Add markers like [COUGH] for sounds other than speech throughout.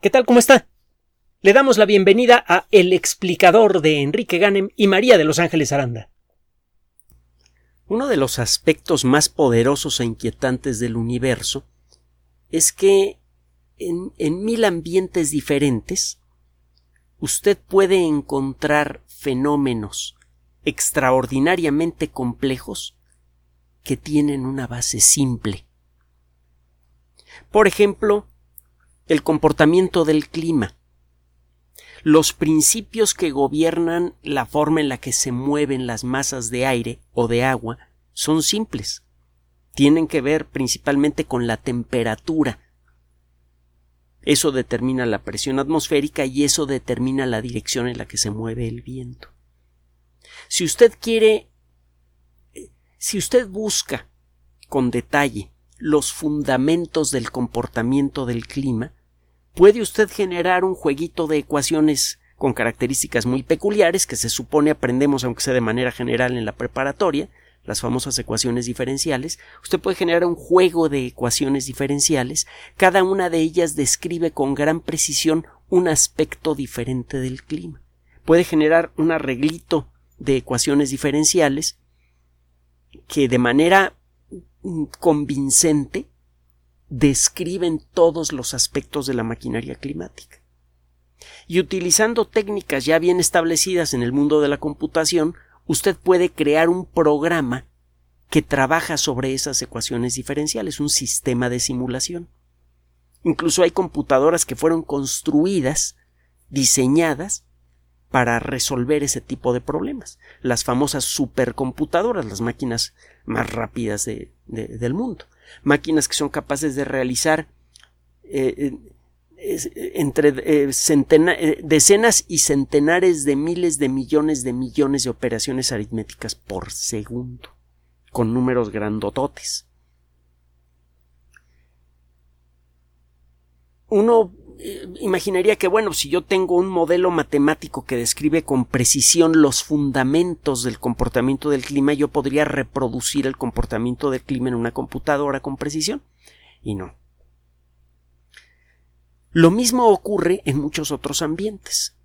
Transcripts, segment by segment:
¿Qué tal? ¿Cómo está? Le damos la bienvenida a El explicador de Enrique Ganem y María de Los Ángeles Aranda. Uno de los aspectos más poderosos e inquietantes del universo es que en, en mil ambientes diferentes usted puede encontrar fenómenos extraordinariamente complejos que tienen una base simple. Por ejemplo, el comportamiento del clima, los principios que gobiernan la forma en la que se mueven las masas de aire o de agua son simples. Tienen que ver principalmente con la temperatura. Eso determina la presión atmosférica y eso determina la dirección en la que se mueve el viento. Si usted quiere, si usted busca con detalle los fundamentos del comportamiento del clima, puede usted generar un jueguito de ecuaciones con características muy peculiares que se supone aprendemos aunque sea de manera general en la preparatoria, las famosas ecuaciones diferenciales, usted puede generar un juego de ecuaciones diferenciales, cada una de ellas describe con gran precisión un aspecto diferente del clima. Puede generar un arreglito de ecuaciones diferenciales que de manera mm, convincente describen todos los aspectos de la maquinaria climática. Y utilizando técnicas ya bien establecidas en el mundo de la computación, usted puede crear un programa que trabaja sobre esas ecuaciones diferenciales, un sistema de simulación. Incluso hay computadoras que fueron construidas, diseñadas, para resolver ese tipo de problemas. Las famosas supercomputadoras, las máquinas más rápidas del mundo máquinas que son capaces de realizar eh, eh, entre eh, decenas y centenares de miles de millones de millones de operaciones aritméticas por segundo, con números grandototes. Uno imaginaría que, bueno, si yo tengo un modelo matemático que describe con precisión los fundamentos del comportamiento del clima, yo podría reproducir el comportamiento del clima en una computadora con precisión. Y no. Lo mismo ocurre en muchos otros ambientes.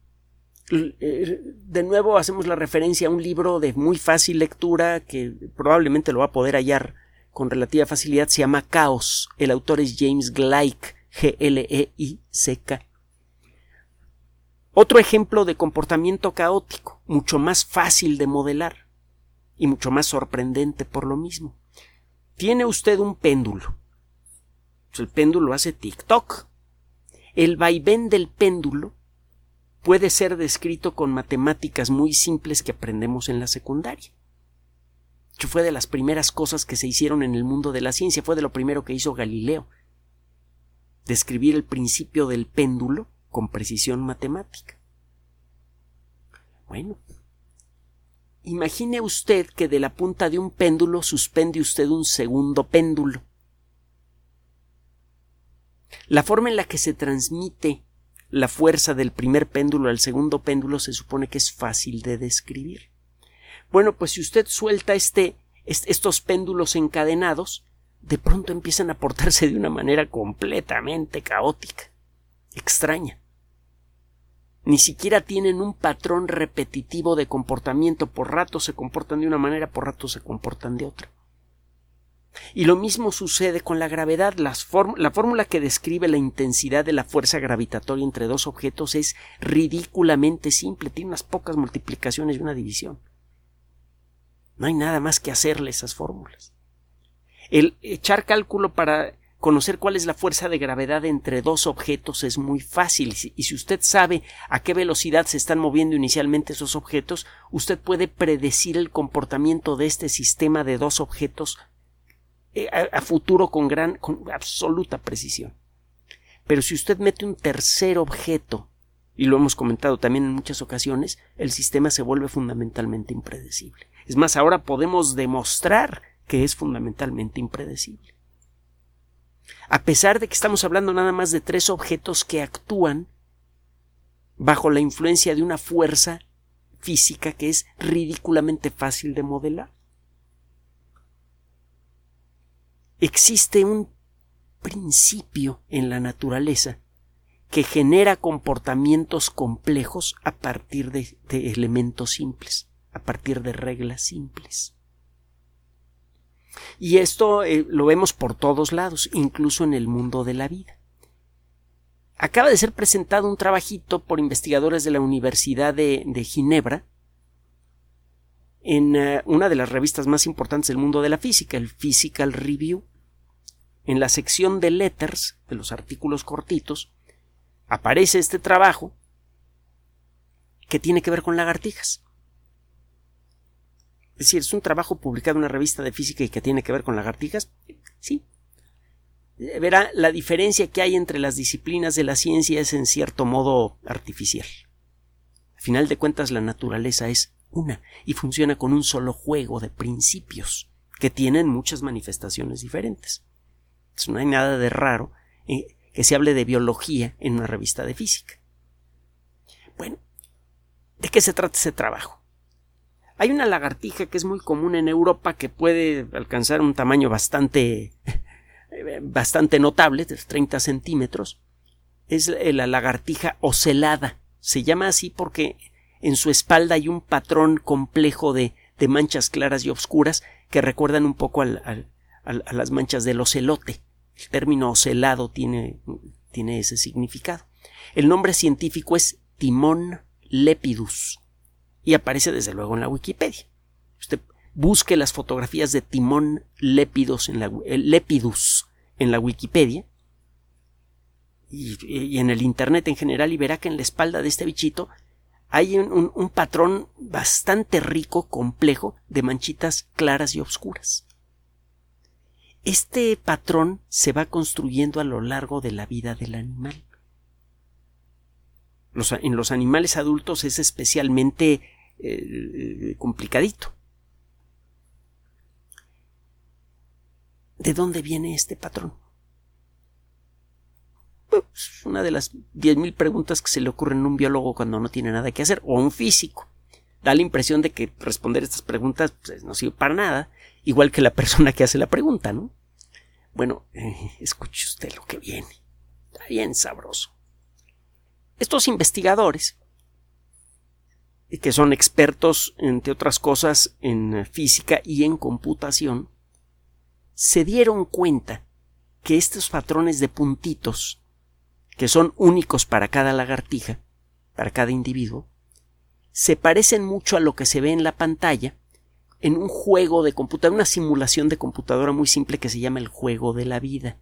Eh, de nuevo hacemos la referencia a un libro de muy fácil lectura que probablemente lo va a poder hallar con relativa facilidad. Se llama Caos. El autor es James Gleick G-L-E-I-C-K. Otro ejemplo de comportamiento caótico, mucho más fácil de modelar y mucho más sorprendente por lo mismo. Tiene usted un péndulo. El péndulo hace tic-toc. El vaivén del péndulo puede ser descrito con matemáticas muy simples que aprendemos en la secundaria. fue de las primeras cosas que se hicieron en el mundo de la ciencia, fue de lo primero que hizo Galileo describir el principio del péndulo con precisión matemática. Bueno, imagine usted que de la punta de un péndulo suspende usted un segundo péndulo. La forma en la que se transmite la fuerza del primer péndulo al segundo péndulo se supone que es fácil de describir. Bueno, pues si usted suelta este, estos péndulos encadenados, de pronto empiezan a portarse de una manera completamente caótica, extraña. Ni siquiera tienen un patrón repetitivo de comportamiento, por rato se comportan de una manera, por rato se comportan de otra. Y lo mismo sucede con la gravedad. la fórmula que describe la intensidad de la fuerza gravitatoria entre dos objetos es ridículamente simple, tiene unas pocas multiplicaciones y una división. No hay nada más que hacerle esas fórmulas. El echar cálculo para conocer cuál es la fuerza de gravedad entre dos objetos es muy fácil y si usted sabe a qué velocidad se están moviendo inicialmente esos objetos, usted puede predecir el comportamiento de este sistema de dos objetos eh, a, futuro con gran con absoluta precisión. Pero si usted mete un tercer objeto y lo hemos comentado también en muchas ocasiones, el sistema se vuelve fundamentalmente impredecible. Es más, ahora podemos demostrar que es fundamentalmente impredecible. A pesar de que estamos hablando nada más de tres objetos que actúan bajo la influencia de una fuerza física que es ridículamente fácil de modelar. Existe un principio en la naturaleza que genera comportamientos complejos a partir de, elementos simples, a partir de reglas simples. Y esto eh, lo vemos por todos lados, incluso en el mundo de la vida. Acaba de ser presentado un trabajito por investigadores de la Universidad de, Ginebra en eh, una de las revistas más importantes del mundo de la física, el Physical Review. En la sección de letters, de los artículos cortitos, aparece este trabajo que tiene que ver con lagartijas. Es decir, es un trabajo publicado en una revista de física y que tiene que ver con lagartijas. Sí. Verá, la diferencia que hay entre las disciplinas de la ciencia es en cierto modo artificial. Al final de cuentas, la naturaleza es una y funciona con un solo juego de principios que tienen muchas manifestaciones diferentes. no hay nada de raro eh, que se hable de biología en una revista de física. Bueno, ¿de qué se trata ese trabajo? Hay una lagartija que es muy común en Europa que puede alcanzar un tamaño bastante [LAUGHS] bastante notable, de 30 centímetros. Es la lagartija ocelada. Se llama así porque en su espalda hay un patrón complejo de, de manchas claras y oscuras que recuerdan un poco a las manchas del ocelote. El término ocelado tiene, tiene ese significado. El nombre científico es Timón lepidus y aparece desde luego en la Wikipedia. Usted busque las fotografías de Timón lepidus en la, lepidus en la Wikipedia y, en el Internet en general y verá que en la espalda de este bichito hay un patrón bastante rico, complejo, de manchitas claras y oscuras. Este patrón se va construyendo a lo largo de la vida del animal. En los animales adultos es especialmente eh, complicadito. ¿De dónde viene este patrón? Pues, una de las diez mil preguntas que se le ocurren a un biólogo cuando no tiene nada que hacer, o a un físico. Da la impresión de que responder estas preguntas pues, no sirve para nada, igual que la persona que hace la pregunta, ¿no? Bueno, eh, escuche usted lo que viene. Está bien sabroso. Estos investigadores, que son expertos, entre otras cosas, en física y en computación, se dieron cuenta que estos patrones de puntitos, que son únicos para cada lagartija, para cada individuo, se parecen mucho a lo que se ve en la pantalla en un juego de computadora, una simulación de computadora muy simple que se llama el juego de la vida.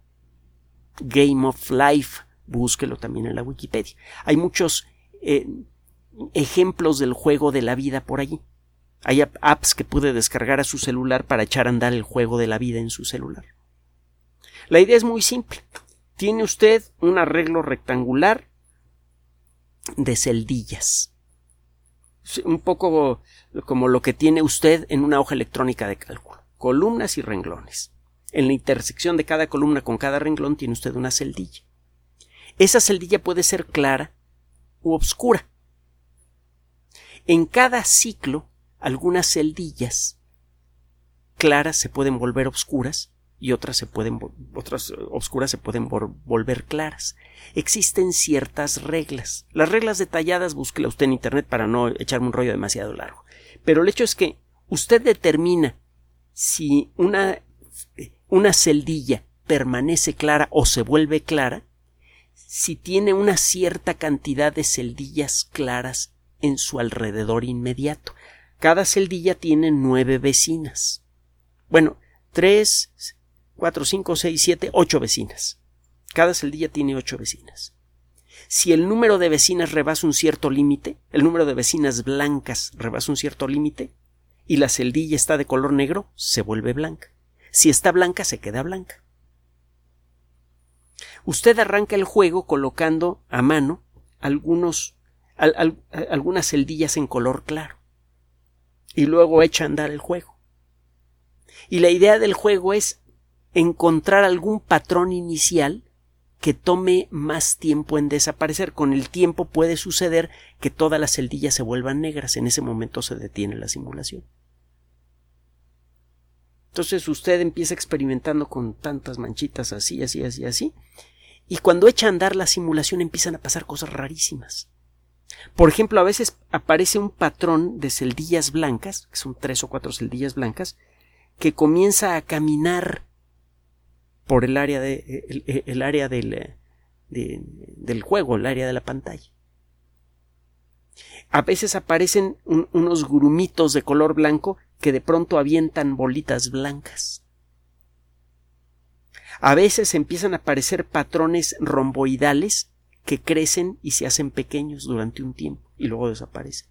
Game of Life, búsquelo también en la Wikipedia. Hay muchos eh, ejemplos del juego de la vida por allí. Hay apps que puede descargar a su celular para echar a andar el juego de la vida en su celular. La idea es muy simple. Tiene usted un arreglo rectangular de celdillas. Un poco como lo que tiene usted en una hoja electrónica de cálculo, columnas y renglones. En la intersección de cada columna con cada renglón tiene usted una celdilla. Esa celdilla puede ser clara u obscura. En cada ciclo, algunas celdillas claras se pueden volver obscuras y otras se pueden otras oscuras se pueden volver claras. Existen ciertas reglas. Las reglas detalladas búsquela usted en internet para no echarme un rollo demasiado largo. Pero el hecho es que usted determina si una, una celdilla permanece clara o se vuelve clara si tiene una cierta cantidad de celdillas claras en su alrededor inmediato. Cada celdilla tiene nueve vecinas. Bueno, tres, cuatro, cinco, seis, siete, ocho vecinas. Cada celdilla tiene ocho vecinas. Si el número de vecinas rebasa un cierto límite, el número de vecinas blancas rebasa un cierto límite, y la celdilla está de color negro, se vuelve blanca. Si está blanca, se queda blanca. Usted arranca el juego colocando a mano algunos, algunas celdillas en color claro. Y luego echa a andar el juego. Y la idea del juego es encontrar algún patrón inicial que tome más tiempo en desaparecer. Con el tiempo puede suceder que todas las celdillas se vuelvan negras. En ese momento se detiene la simulación. Entonces usted empieza experimentando con tantas manchitas así, así, así, así, Y cuando echa a andar la simulación empiezan a pasar cosas rarísimas. Por ejemplo, a veces aparece un patrón de celdillas blancas, que son tres o cuatro celdillas blancas, que comienza a caminar por el área, de, el, área del, del juego, el área de la pantalla. A veces aparecen unos grumitos de color blanco que de pronto avientan bolitas blancas. A veces empiezan a aparecer patrones romboidales que crecen y se hacen pequeños durante un tiempo y luego desaparecen.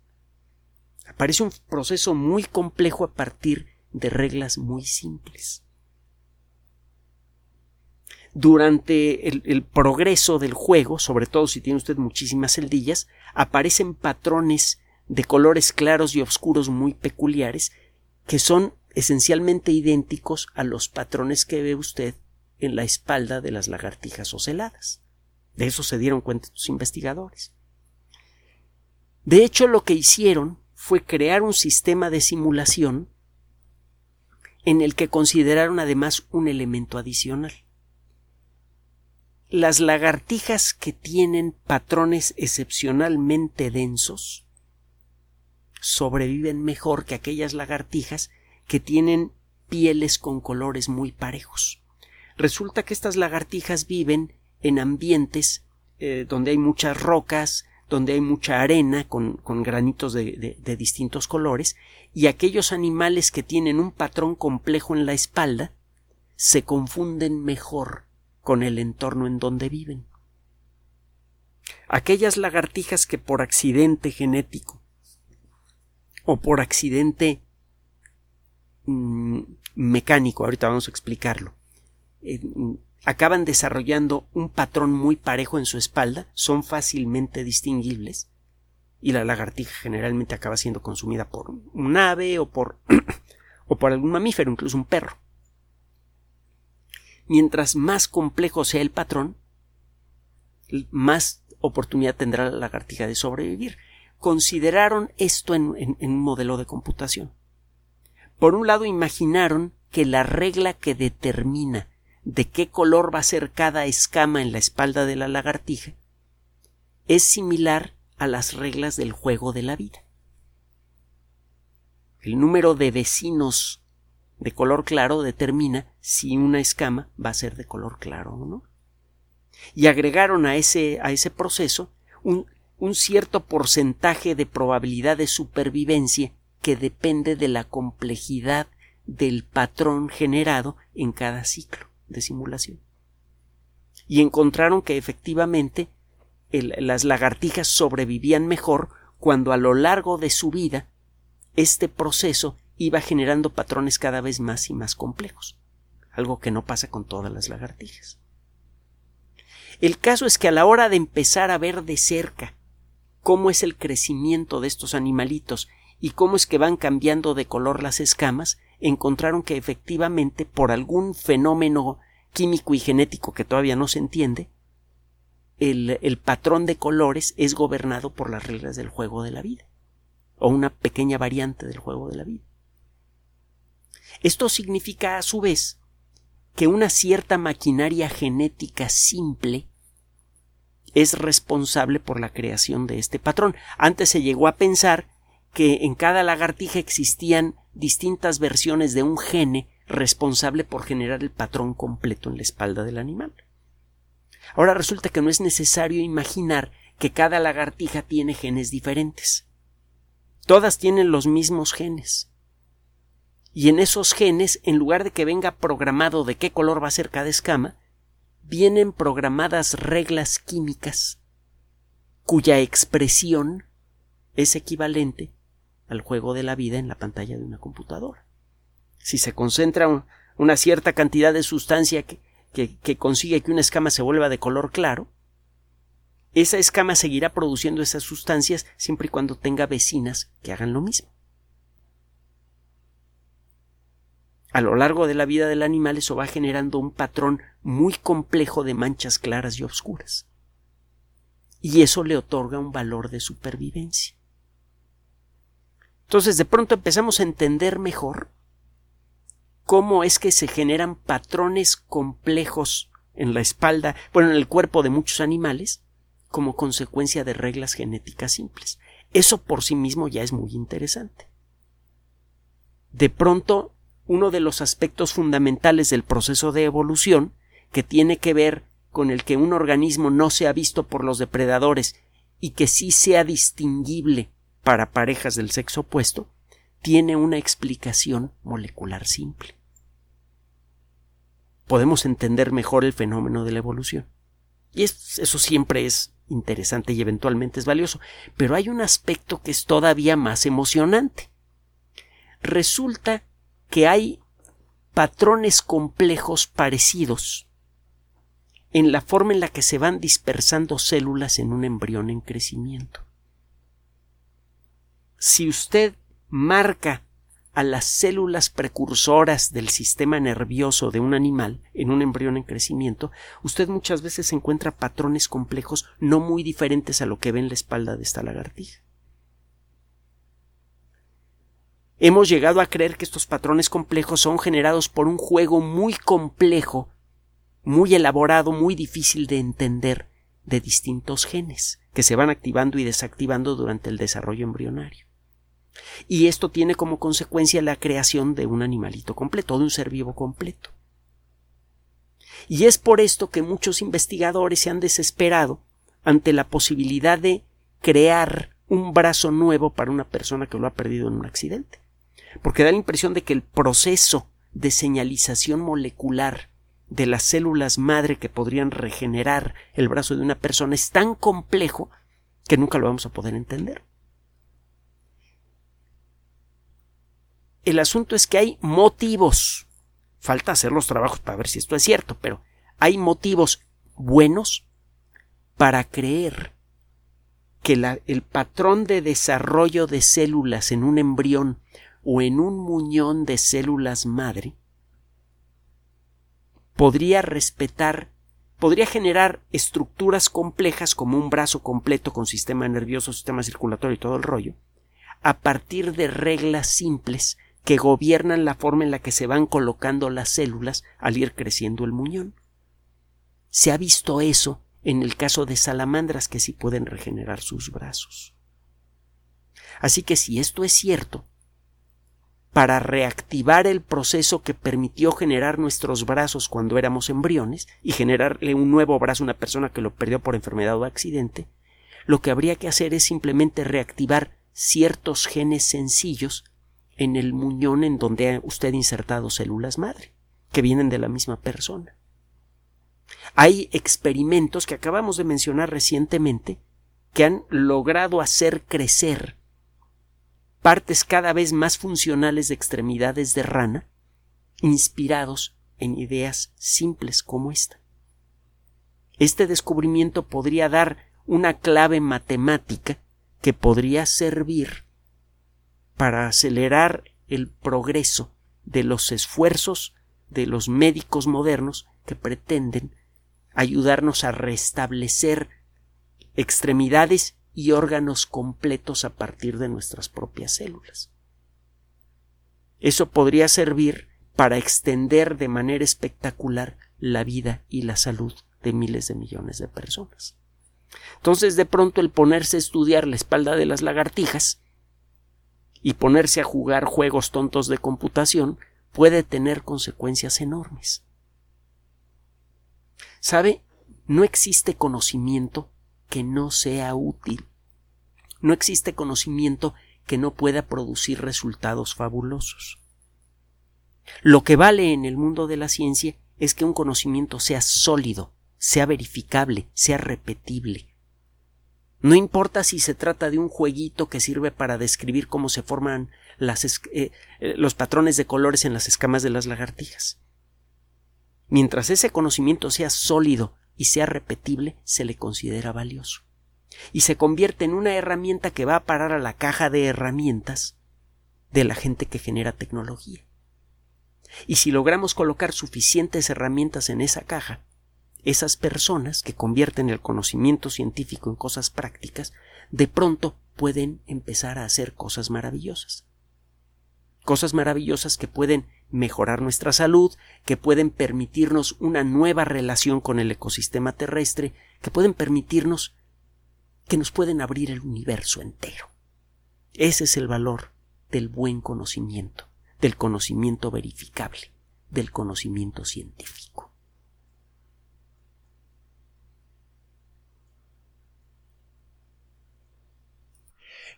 Aparece un proceso muy complejo a partir de reglas muy simples. Durante el, progreso del juego, sobre todo si tiene usted muchísimas celdillas, aparecen patrones de colores claros y oscuros muy peculiares que son esencialmente idénticos a los patrones que ve usted en la espalda de las lagartijas oceladas. De eso se dieron cuenta los investigadores. De hecho, lo que hicieron fue crear un sistema de simulación en el que consideraron además un elemento adicional. Las lagartijas que tienen patrones excepcionalmente densos sobreviven mejor que aquellas lagartijas que tienen pieles con colores muy parejos. Resulta que estas lagartijas viven en ambientes eh, donde hay muchas rocas, donde hay mucha arena con, granitos de, distintos colores, y aquellos animales que tienen un patrón complejo en la espalda se confunden mejor con el entorno en donde viven. Aquellas lagartijas que por accidente genético o por accidente mm, mecánico, ahorita vamos a explicarlo, eh, acaban desarrollando un patrón muy parejo en su espalda, son fácilmente distinguibles, y la lagartija generalmente acaba siendo consumida por un ave o por, [CLEARS THROAT] o por algún mamífero, incluso un perro. Mientras más complejo sea el patrón, más oportunidad tendrá la lagartija de sobrevivir. Consideraron esto en un modelo de computación. Por un lado, imaginaron que la regla que determina de qué color va a ser cada escama en la espalda de la lagartija es similar a las reglas del juego de la vida. El número de vecinos de color claro determina si una escama va a ser de color claro o no. Y agregaron a ese, a ese proceso un, un cierto porcentaje de probabilidad de supervivencia que depende de la complejidad del patrón generado en cada ciclo de simulación. Y encontraron que efectivamente las lagartijas sobrevivían mejor cuando a lo largo de su vida este proceso iba generando patrones cada vez más y más complejos, algo que no pasa con todas las lagartijas. El caso es que a la hora de empezar a ver de cerca cómo es el crecimiento de estos animalitos y cómo es que van cambiando de color las escamas, encontraron que efectivamente por algún fenómeno químico y genético que todavía no se entiende, el, el, patrón de colores es gobernado por las reglas del juego de la vida, o una pequeña variante del juego de la vida. Esto significa, a su vez, que una cierta maquinaria genética simple es responsable por la creación de este patrón. Antes se llegó a pensar que en cada lagartija existían distintas versiones de un gene responsable por generar el patrón completo en la espalda del animal. Ahora resulta que no es necesario imaginar que cada lagartija tiene genes diferentes. Todas tienen los mismos genes. Y en esos genes, en lugar de que venga programado de qué color va a ser cada escama, vienen programadas reglas químicas cuya expresión es equivalente al juego de la vida en la pantalla de una computadora. Si se concentra una cierta cantidad de sustancia que, consigue que una escama se vuelva de color claro, esa escama seguirá produciendo esas sustancias siempre y cuando tenga vecinas que hagan lo mismo. A lo largo de la vida del animal eso va generando un patrón muy complejo de manchas claras y oscuras. Y eso le otorga un valor de supervivencia. Entonces de pronto empezamos a entender mejor cómo es que se generan patrones complejos en la espalda, bueno, en el cuerpo de muchos animales, como consecuencia de reglas genéticas simples. Eso por sí mismo ya es muy interesante. De pronto, uno de los aspectos fundamentales del proceso de evolución, que tiene que ver con el que un organismo no sea visto por los depredadores y que sí sea distinguible para parejas del sexo opuesto, tiene una explicación molecular simple. Podemos entender mejor el fenómeno de la evolución. Y eso siempre es interesante y eventualmente es valioso. Pero hay un aspecto que es todavía más emocionante. Resulta que hay patrones complejos parecidos en la forma en la que se van dispersando células en un embrión en crecimiento. Si usted marca a las células precursoras del sistema nervioso de un animal en un embrión en crecimiento, usted muchas veces encuentra patrones complejos no muy diferentes a lo que ve en la espalda de esta lagartija. Hemos llegado a creer que estos patrones complejos son generados por un juego muy complejo, muy elaborado, muy difícil de entender de distintos genes que se van activando y desactivando durante el desarrollo embrionario y esto tiene como consecuencia la creación de un animalito completo, de un ser vivo completo. Y es por esto que muchos investigadores se han desesperado ante la posibilidad de crear un brazo nuevo para una persona que lo ha perdido en un accidente. Porque da la impresión de que el proceso de señalización molecular de las células madre que podrían regenerar el brazo de una persona es tan complejo que nunca lo vamos a poder entender. El asunto es que hay motivos. Falta hacer los trabajos para ver si esto es cierto, pero hay motivos buenos para creer que el patrón de desarrollo de células en un embrión o en un muñón de células madre podría respetar, podría generar estructuras complejas como un brazo completo con sistema nervioso, sistema circulatorio y todo el rollo, a partir de reglas simples que gobiernan la forma en la que se van colocando las células al ir creciendo el muñón. Se ha visto eso en el caso de salamandras que sí pueden regenerar sus brazos. Así que si esto es cierto, para reactivar el proceso que permitió generar nuestros brazos cuando éramos embriones y generarle un nuevo brazo a una persona que lo perdió por enfermedad o accidente, lo que habría que hacer es simplemente reactivar ciertos genes sencillos en el muñón en donde ha usted insertado células madre, que vienen de la misma persona. Hay experimentos que acabamos de mencionar recientemente que han logrado hacer crecer partes cada vez más funcionales de extremidades de rana, inspirados en ideas simples como esta. Este descubrimiento podría dar una clave matemática que podría servir para acelerar el progreso de los esfuerzos de los médicos modernos que pretenden ayudarnos a restablecer extremidades y órganos completos a partir de nuestras propias células. Eso podría servir para extender de manera espectacular la vida y la salud de miles de millones de personas. Entonces, de pronto, el ponerse a estudiar la espalda de las lagartijas y ponerse a jugar juegos tontos de computación puede tener consecuencias enormes. ¿Sabe? No existe conocimiento que no sea útil. No existe conocimiento que no pueda producir resultados fabulosos. Lo que vale en el mundo de la ciencia es que un conocimiento sea sólido, sea verificable, sea repetible, no importa si se trata de un jueguito que sirve para describir cómo se forman eh, eh, los patrones de colores en las escamas de las lagartijas. Mientras ese conocimiento sea sólido y sea repetible, se le considera valioso. Y se convierte en una herramienta que va a parar a la caja de herramientas de la gente que genera tecnología. Y si logramos colocar suficientes herramientas en esa caja, esas personas que convierten el conocimiento científico en cosas prácticas, de pronto pueden empezar a hacer cosas maravillosas. Cosas maravillosas que pueden mejorar nuestra salud, que pueden permitirnos una nueva relación con el ecosistema terrestre, que pueden permitirnos que nos pueden abrir el universo entero. Ese es el valor del buen conocimiento, del conocimiento verificable, del conocimiento científico.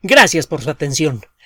Gracias por su atención.